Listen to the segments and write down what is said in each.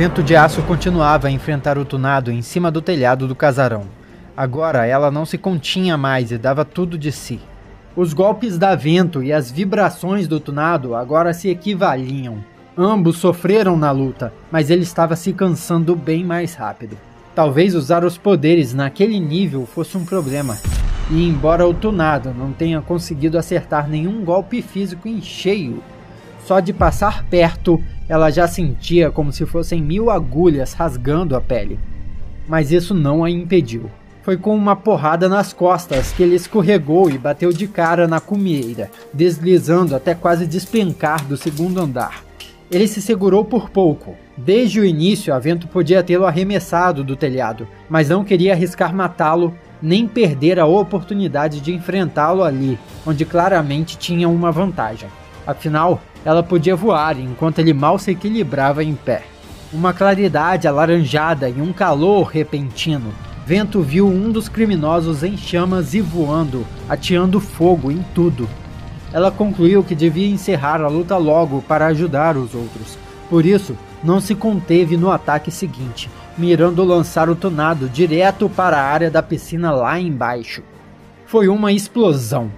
Vento de Aço continuava a enfrentar o tunado em cima do telhado do casarão. Agora ela não se continha mais e dava tudo de si. Os golpes da vento e as vibrações do tunado agora se equivaliam. Ambos sofreram na luta, mas ele estava se cansando bem mais rápido. Talvez usar os poderes naquele nível fosse um problema. E embora o tunado não tenha conseguido acertar nenhum golpe físico em cheio, só de passar perto ela já sentia como se fossem mil agulhas rasgando a pele. Mas isso não a impediu. Foi com uma porrada nas costas que ele escorregou e bateu de cara na cumieira, deslizando até quase despencar do segundo andar. Ele se segurou por pouco. Desde o início, a vento podia tê-lo arremessado do telhado, mas não queria arriscar matá-lo nem perder a oportunidade de enfrentá-lo ali, onde claramente tinha uma vantagem. Afinal, ela podia voar enquanto ele mal se equilibrava em pé. Uma claridade alaranjada e um calor repentino Vento viu um dos criminosos em chamas e voando, ateando fogo em tudo. Ela concluiu que devia encerrar a luta logo para ajudar os outros. Por isso, não se conteve no ataque seguinte, mirando lançar o tonado direto para a área da piscina lá embaixo. Foi uma explosão.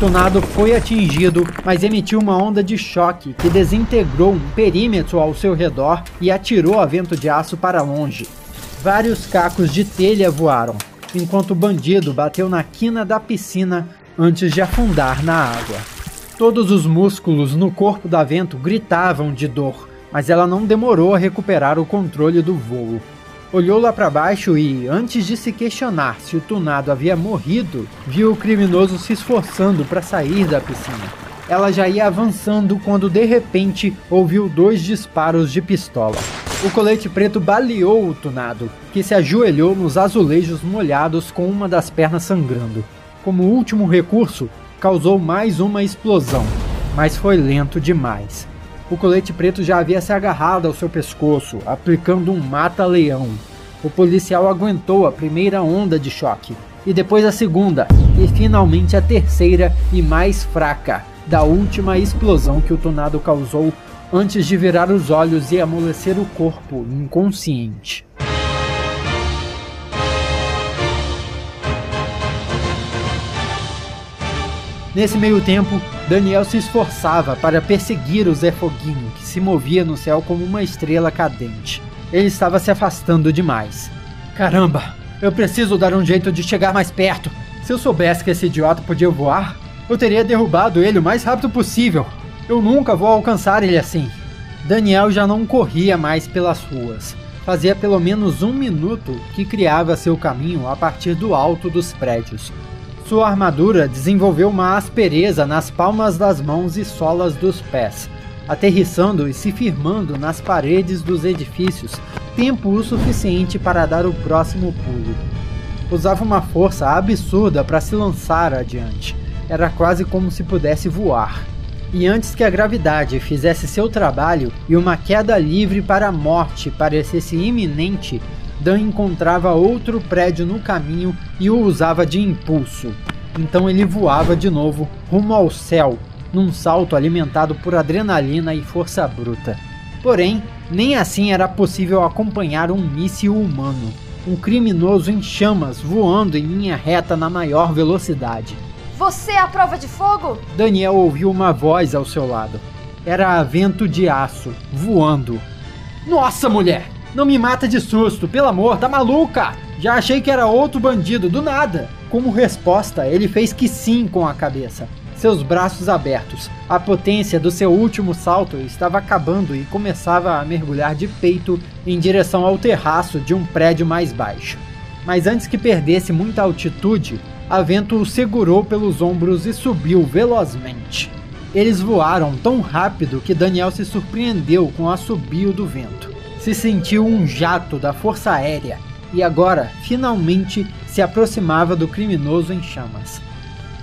O tonado foi atingido, mas emitiu uma onda de choque que desintegrou um perímetro ao seu redor e atirou a vento de aço para longe. Vários cacos de telha voaram, enquanto o bandido bateu na quina da piscina antes de afundar na água. Todos os músculos no corpo da Vento gritavam de dor, mas ela não demorou a recuperar o controle do voo. Olhou lá para baixo e, antes de se questionar se o tunado havia morrido, viu o criminoso se esforçando para sair da piscina. Ela já ia avançando quando de repente ouviu dois disparos de pistola. O colete preto baleou o tunado, que se ajoelhou nos azulejos molhados com uma das pernas sangrando. Como último recurso, causou mais uma explosão, mas foi lento demais. O colete preto já havia se agarrado ao seu pescoço, aplicando um mata-leão. O policial aguentou a primeira onda de choque, e depois a segunda, e finalmente a terceira e mais fraca, da última explosão que o tornado causou antes de virar os olhos e amolecer o corpo inconsciente. Nesse meio tempo, Daniel se esforçava para perseguir o Zé Foguinho, que se movia no céu como uma estrela cadente. Ele estava se afastando demais. Caramba, eu preciso dar um jeito de chegar mais perto. Se eu soubesse que esse idiota podia voar, eu teria derrubado ele o mais rápido possível. Eu nunca vou alcançar ele assim. Daniel já não corria mais pelas ruas. Fazia pelo menos um minuto que criava seu caminho a partir do alto dos prédios. Sua armadura desenvolveu uma aspereza nas palmas das mãos e solas dos pés, aterrissando e se firmando nas paredes dos edifícios, tempo o suficiente para dar o próximo pulo. Usava uma força absurda para se lançar adiante. Era quase como se pudesse voar. E antes que a gravidade fizesse seu trabalho e uma queda livre para a morte parecesse iminente, Dan encontrava outro prédio no caminho e o usava de impulso. Então ele voava de novo rumo ao céu, num salto alimentado por adrenalina e força bruta. Porém, nem assim era possível acompanhar um míssil humano, um criminoso em chamas voando em linha reta na maior velocidade. Você é a prova de fogo? Daniel ouviu uma voz ao seu lado. Era a vento de aço, voando. Nossa, mulher! Não me mata de susto, pelo amor, tá maluca? Já achei que era outro bandido, do nada. Como resposta, ele fez que sim com a cabeça. Seus braços abertos. A potência do seu último salto estava acabando e começava a mergulhar de peito em direção ao terraço de um prédio mais baixo. Mas antes que perdesse muita altitude, a vento o segurou pelos ombros e subiu velozmente. Eles voaram tão rápido que Daniel se surpreendeu com o assobio do vento. Se sentiu um jato da força aérea e agora, finalmente, se aproximava do criminoso em chamas.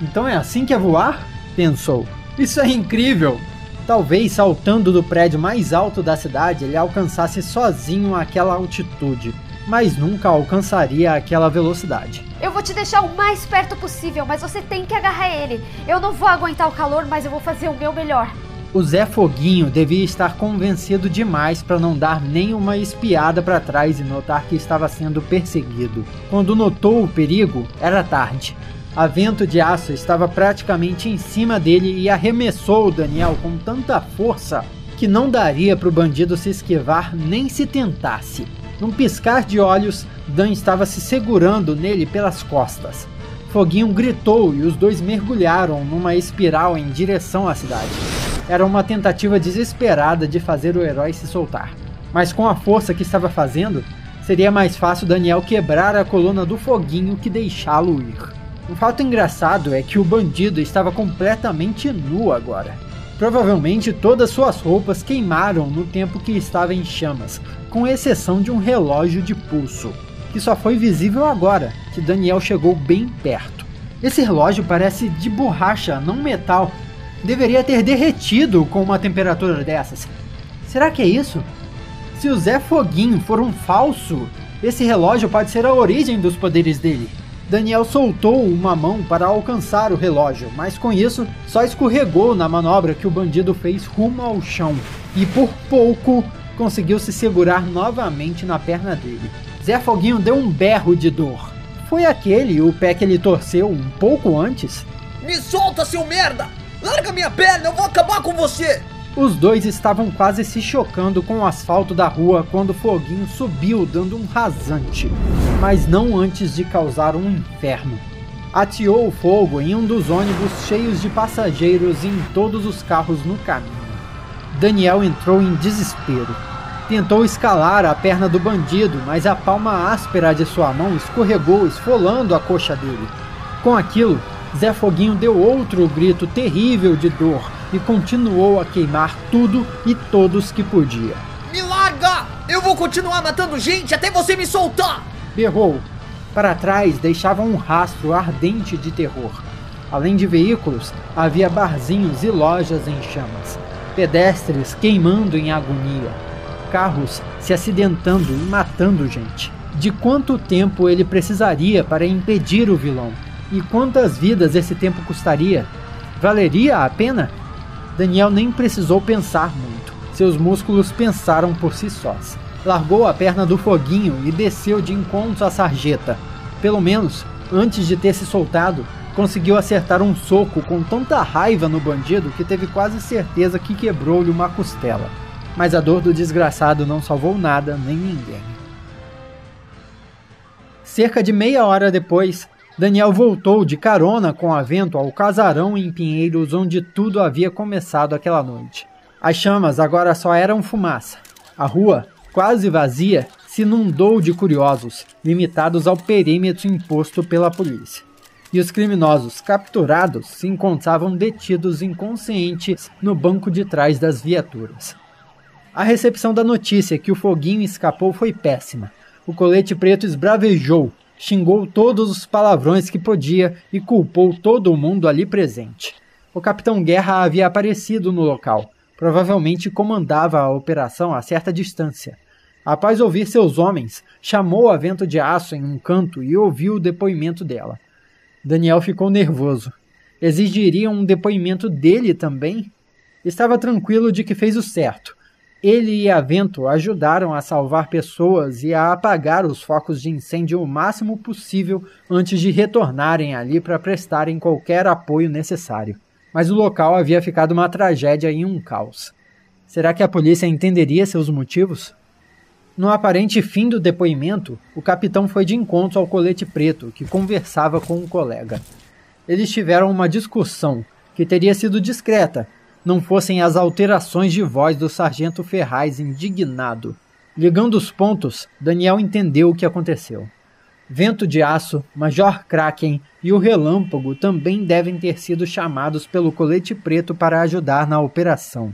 Então é assim que é voar? pensou. Isso é incrível! Talvez saltando do prédio mais alto da cidade ele alcançasse sozinho aquela altitude, mas nunca alcançaria aquela velocidade. Eu vou te deixar o mais perto possível, mas você tem que agarrar ele. Eu não vou aguentar o calor, mas eu vou fazer o meu melhor. O Zé Foguinho devia estar convencido demais para não dar nenhuma espiada para trás e notar que estava sendo perseguido. Quando notou o perigo, era tarde. A vento de aço estava praticamente em cima dele e arremessou o Daniel com tanta força que não daria para o bandido se esquivar nem se tentasse. Num piscar de olhos, Dan estava se segurando nele pelas costas. Foguinho gritou e os dois mergulharam numa espiral em direção à cidade. Era uma tentativa desesperada de fazer o herói se soltar. Mas com a força que estava fazendo, seria mais fácil Daniel quebrar a coluna do foguinho que deixá-lo ir. Um fato engraçado é que o bandido estava completamente nu agora. Provavelmente todas suas roupas queimaram no tempo que estava em chamas, com exceção de um relógio de pulso que só foi visível agora que Daniel chegou bem perto. Esse relógio parece de borracha, não metal. Deveria ter derretido com uma temperatura dessas. Será que é isso? Se o Zé Foguinho for um falso, esse relógio pode ser a origem dos poderes dele. Daniel soltou uma mão para alcançar o relógio, mas com isso só escorregou na manobra que o bandido fez rumo ao chão e por pouco conseguiu se segurar novamente na perna dele. Zé Foguinho deu um berro de dor. Foi aquele o pé que ele torceu um pouco antes? Me solta, seu merda! Larga minha perna, eu vou acabar com você! Os dois estavam quase se chocando com o asfalto da rua quando Foguinho subiu dando um rasante, mas não antes de causar um inferno. Ateou o fogo em um dos ônibus cheios de passageiros e em todos os carros no caminho. Daniel entrou em desespero. Tentou escalar a perna do bandido, mas a palma áspera de sua mão escorregou, esfolando a coxa dele. Com aquilo, Zé Foguinho deu outro grito terrível de dor e continuou a queimar tudo e todos que podia. Me larga! Eu vou continuar matando gente até você me soltar! Berrou. Para trás deixava um rastro ardente de terror. Além de veículos, havia barzinhos e lojas em chamas, pedestres queimando em agonia carros se acidentando e matando gente. De quanto tempo ele precisaria para impedir o vilão? E quantas vidas esse tempo custaria? Valeria a pena? Daniel nem precisou pensar muito. Seus músculos pensaram por si sós. Largou a perna do foguinho e desceu de encontro à sarjeta. Pelo menos, antes de ter se soltado, conseguiu acertar um soco com tanta raiva no bandido que teve quase certeza que quebrou-lhe uma costela mas a dor do desgraçado não salvou nada nem ninguém. Cerca de meia hora depois, Daniel voltou de carona com a vento ao casarão em Pinheiros onde tudo havia começado aquela noite. As chamas agora só eram fumaça. A rua, quase vazia, se inundou de curiosos, limitados ao perímetro imposto pela polícia. E os criminosos capturados se encontravam detidos inconscientes no banco de trás das viaturas. A recepção da notícia que o foguinho escapou foi péssima. O colete preto esbravejou, xingou todos os palavrões que podia e culpou todo mundo ali presente. O capitão Guerra havia aparecido no local. Provavelmente comandava a operação a certa distância. Após ouvir seus homens, chamou a vento de aço em um canto e ouviu o depoimento dela. Daniel ficou nervoso. Exigiria um depoimento dele também? Estava tranquilo de que fez o certo. Ele e a Vento ajudaram a salvar pessoas e a apagar os focos de incêndio o máximo possível antes de retornarem ali para prestarem qualquer apoio necessário. Mas o local havia ficado uma tragédia e um caos. Será que a polícia entenderia seus motivos? No aparente fim do depoimento, o capitão foi de encontro ao colete preto, que conversava com um colega. Eles tiveram uma discussão, que teria sido discreta, não fossem as alterações de voz do sargento Ferraz indignado. Ligando os pontos, Daniel entendeu o que aconteceu. Vento de Aço, Major Kraken e o Relâmpago também devem ter sido chamados pelo Colete Preto para ajudar na operação.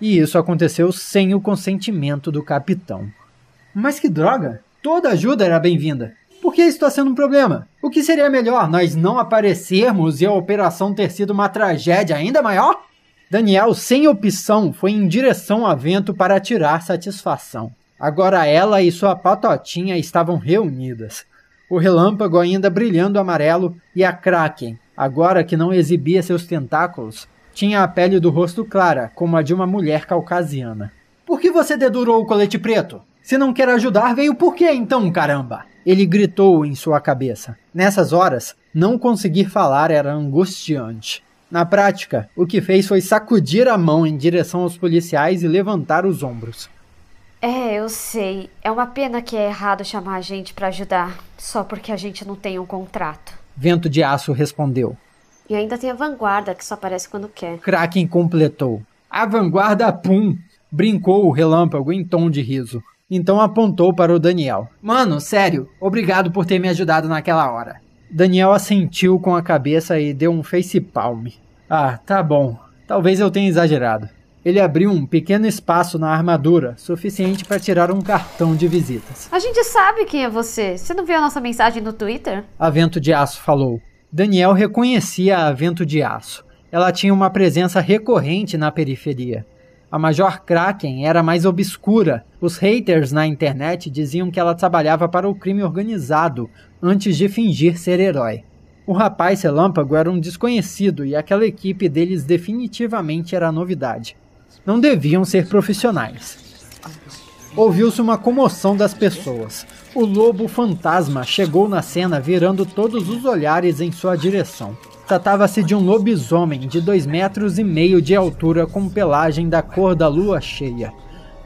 E isso aconteceu sem o consentimento do capitão. Mas que droga! Toda ajuda era bem-vinda. Por que isso está sendo um problema? O que seria melhor, nós não aparecermos e a operação ter sido uma tragédia ainda maior? Daniel, sem opção, foi em direção ao vento para tirar satisfação. Agora ela e sua patotinha estavam reunidas. O relâmpago ainda brilhando amarelo e a Kraken, agora que não exibia seus tentáculos, Tinha a pele do rosto clara, como a de uma mulher caucasiana. Por que você dedurou o colete preto? Se não quer ajudar, veio por quê então, caramba? Ele gritou em sua cabeça. Nessas horas, não conseguir falar era angustiante. Na prática, o que fez foi sacudir a mão em direção aos policiais e levantar os ombros. É, eu sei. É uma pena que é errado chamar a gente para ajudar, só porque a gente não tem um contrato. Vento de Aço respondeu. E ainda tem a vanguarda, que só aparece quando quer. Kraken completou. A vanguarda, pum! Brincou o relâmpago em tom de riso. Então apontou para o Daniel. Mano, sério, obrigado por ter me ajudado naquela hora. Daniel assentiu com a cabeça e deu um face palm. Ah, tá bom. Talvez eu tenha exagerado. Ele abriu um pequeno espaço na armadura, suficiente para tirar um cartão de visitas. A gente sabe quem é você. Você não viu a nossa mensagem no Twitter? A Vento de Aço falou. Daniel reconhecia a Vento de Aço. Ela tinha uma presença recorrente na periferia. A Major Kraken era mais obscura. Os haters na internet diziam que ela trabalhava para o crime organizado antes de fingir ser herói. O rapaz relâmpago era um desconhecido e aquela equipe deles definitivamente era novidade. Não deviam ser profissionais. Ouviu-se uma comoção das pessoas. O lobo fantasma chegou na cena virando todos os olhares em sua direção. Tratava-se de um lobisomem de dois metros e meio de altura com pelagem da cor da lua cheia.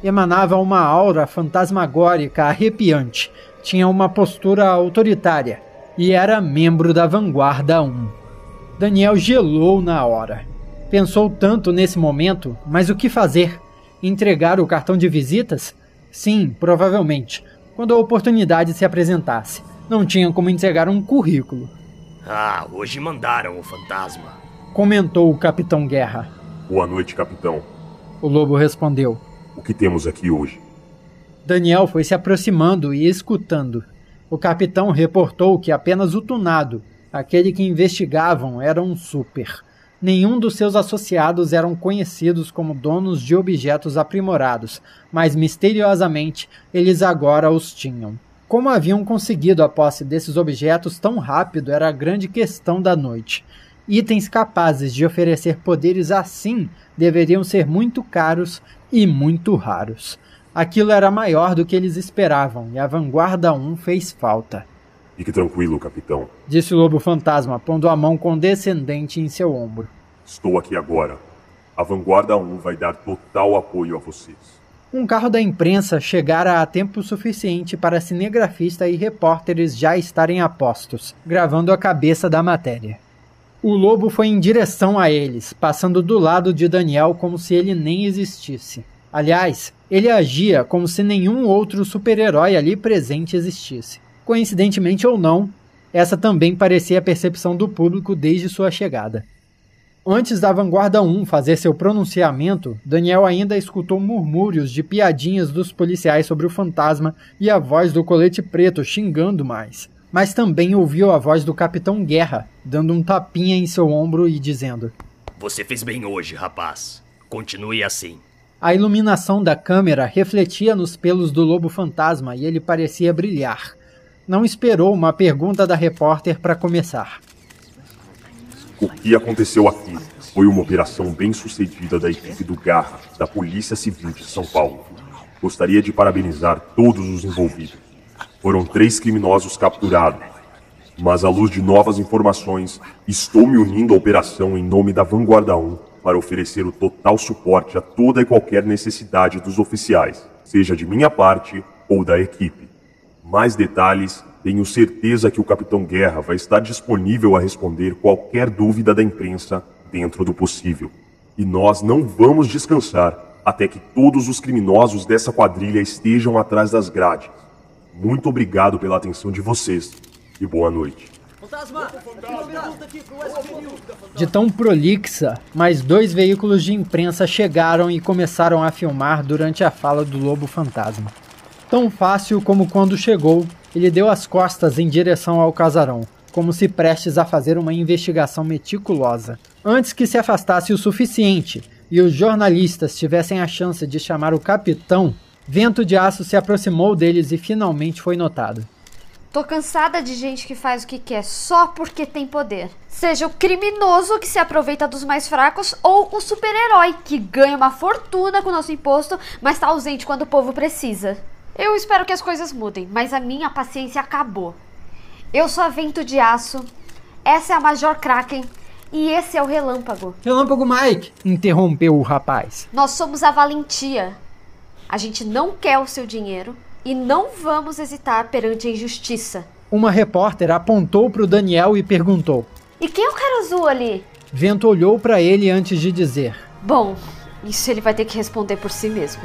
Emanava uma aura fantasmagórica arrepiante, tinha uma postura autoritária e era membro da Vanguarda 1. Daniel gelou na hora. Pensou tanto nesse momento, mas o que fazer? Entregar o cartão de visitas? Sim, provavelmente, quando a oportunidade se apresentasse. Não tinha como entregar um currículo. Ah, hoje mandaram o fantasma. Comentou o Capitão Guerra. Boa noite, capitão. O lobo respondeu. O que temos aqui hoje? Daniel foi se aproximando e escutando. O capitão reportou que apenas o tunado, aquele que investigavam, era um super. Nenhum dos seus associados eram conhecidos como donos de objetos aprimorados, mas misteriosamente eles agora os tinham. Como haviam conseguido a posse desses objetos tão rápido era a grande questão da noite. Itens capazes de oferecer poderes assim deveriam ser muito caros e muito raros. Aquilo era maior do que eles esperavam e a Vanguarda 1 fez falta. Fique tranquilo, capitão. Disse o Lobo Fantasma, pondo a mão condescendente em seu ombro. Estou aqui agora. A Vanguarda 1 vai dar total apoio a vocês. Um carro da imprensa chegara a tempo suficiente para cinegrafista e repórteres já estarem a postos, gravando a cabeça da matéria. O lobo foi em direção a eles, passando do lado de Daniel como se ele nem existisse. Aliás, ele agia como se nenhum outro super-herói ali presente existisse. Coincidentemente ou não, essa também parecia a percepção do público desde sua chegada. Antes da Vanguarda 1 fazer seu pronunciamento, Daniel ainda escutou murmúrios de piadinhas dos policiais sobre o fantasma e a voz do colete preto xingando mais. Mas também ouviu a voz do Capitão Guerra, dando um tapinha em seu ombro e dizendo: Você fez bem hoje, rapaz. Continue assim. A iluminação da câmera refletia nos pelos do lobo fantasma e ele parecia brilhar. Não esperou uma pergunta da repórter para começar. O que aconteceu aqui foi uma operação bem sucedida da equipe do Garra, da Polícia Civil de São Paulo. Gostaria de parabenizar todos os envolvidos. Foram três criminosos capturados. Mas à luz de novas informações, estou me unindo à operação em nome da Vanguarda 1 para oferecer o total suporte a toda e qualquer necessidade dos oficiais, seja de minha parte ou da equipe. Mais detalhes tenho certeza que o Capitão Guerra vai estar disponível a responder qualquer dúvida da imprensa dentro do possível. E nós não vamos descansar até que todos os criminosos dessa quadrilha estejam atrás das grades. Muito obrigado pela atenção de vocês e boa noite. De tão prolixa, mais dois veículos de imprensa chegaram e começaram a filmar durante a fala do Lobo Fantasma. Tão fácil como quando chegou, ele deu as costas em direção ao casarão, como se prestes a fazer uma investigação meticulosa. Antes que se afastasse o suficiente e os jornalistas tivessem a chance de chamar o capitão, Vento de Aço se aproximou deles e finalmente foi notado. Tô cansada de gente que faz o que quer só porque tem poder. Seja o criminoso que se aproveita dos mais fracos ou o super-herói que ganha uma fortuna com nosso imposto, mas tá ausente quando o povo precisa. Eu espero que as coisas mudem, mas a minha paciência acabou. Eu sou a Vento de Aço, essa é a Major Kraken e esse é o Relâmpago. Relâmpago Mike! interrompeu o rapaz. Nós somos a Valentia. A gente não quer o seu dinheiro e não vamos hesitar perante a injustiça. Uma repórter apontou para o Daniel e perguntou: E quem é o cara azul ali? Vento olhou para ele antes de dizer: Bom, isso ele vai ter que responder por si mesmo.